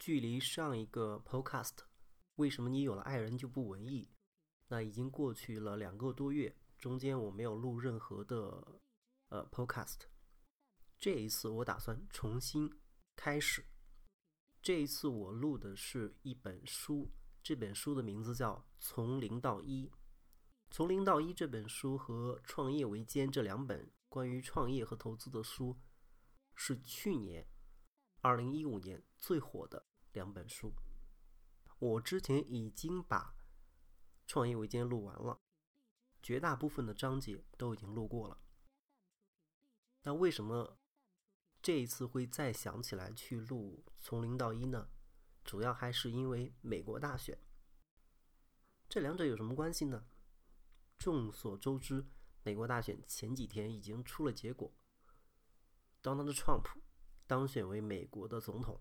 距离上一个 Podcast，为什么你有了爱人就不文艺？那已经过去了两个多月，中间我没有录任何的呃 Podcast。这一次我打算重新开始。这一次我录的是一本书，这本书的名字叫《从零到一》。《从零到一》这本书和《创业维艰》这两本关于创业和投资的书，是去年二零一五年最火的。两本书，我之前已经把《创业维艰》录完了，绝大部分的章节都已经录过了。那为什么这一次会再想起来去录《从零到一》呢？主要还是因为美国大选。这两者有什么关系呢？众所周知，美国大选前几天已经出了结果，Donald Trump 当选为美国的总统。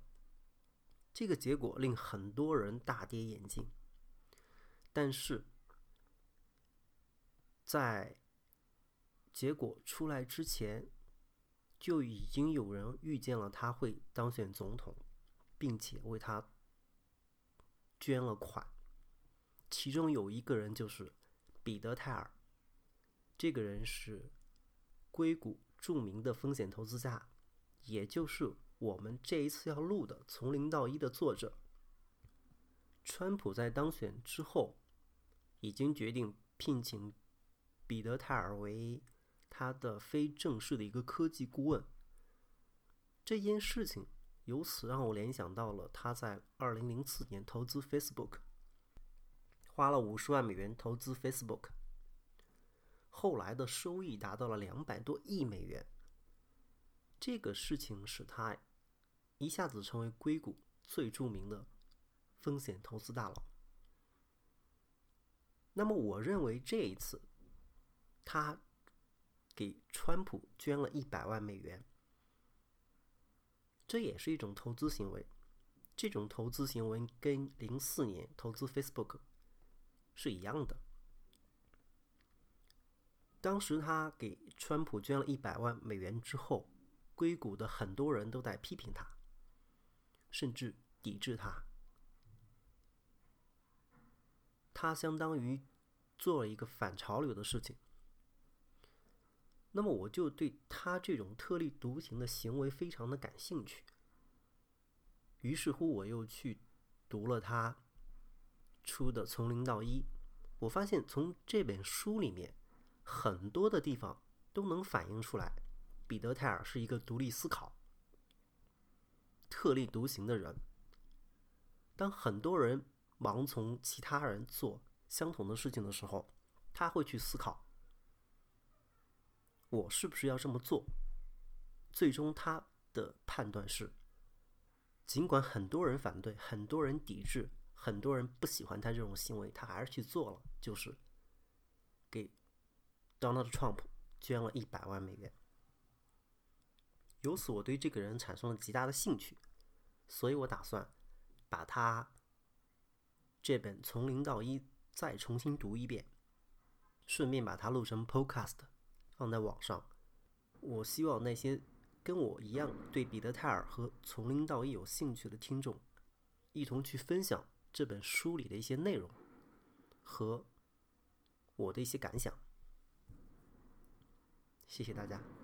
这个结果令很多人大跌眼镜，但是在结果出来之前，就已经有人预见了他会当选总统，并且为他捐了款。其中有一个人就是彼得泰尔，这个人是硅谷著名的风险投资家，也就是。我们这一次要录的《从零到一》的作者，川普在当选之后，已经决定聘请彼得泰尔为他的非正式的一个科技顾问。这件事情由此让我联想到了他在二零零四年投资 Facebook，花了五十万美元投资 Facebook，后来的收益达到了两百多亿美元。这个事情使他。一下子成为硅谷最著名的风险投资大佬。那么，我认为这一次他给川普捐了一百万美元，这也是一种投资行为。这种投资行为跟零四年投资 Facebook 是一样的。当时他给川普捐了一百万美元之后，硅谷的很多人都在批评他。甚至抵制他，他相当于做了一个反潮流的事情。那么，我就对他这种特立独行的行为非常的感兴趣。于是乎，我又去读了他出的《从零到一》，我发现从这本书里面很多的地方都能反映出来，彼得泰尔是一个独立思考。特立独行的人，当很多人盲从其他人做相同的事情的时候，他会去思考：我是不是要这么做？最终，他的判断是：尽管很多人反对、很多人抵制、很多人不喜欢他这种行为，他还是去做了，就是给 Donald Trump 捐了一百万美元。由此，我对这个人产生了极大的兴趣。所以我打算把他这本从零到一再重新读一遍，顺便把它录成 Podcast 放在网上。我希望那些跟我一样对彼得泰尔和从零到一有兴趣的听众，一同去分享这本书里的一些内容和我的一些感想。谢谢大家。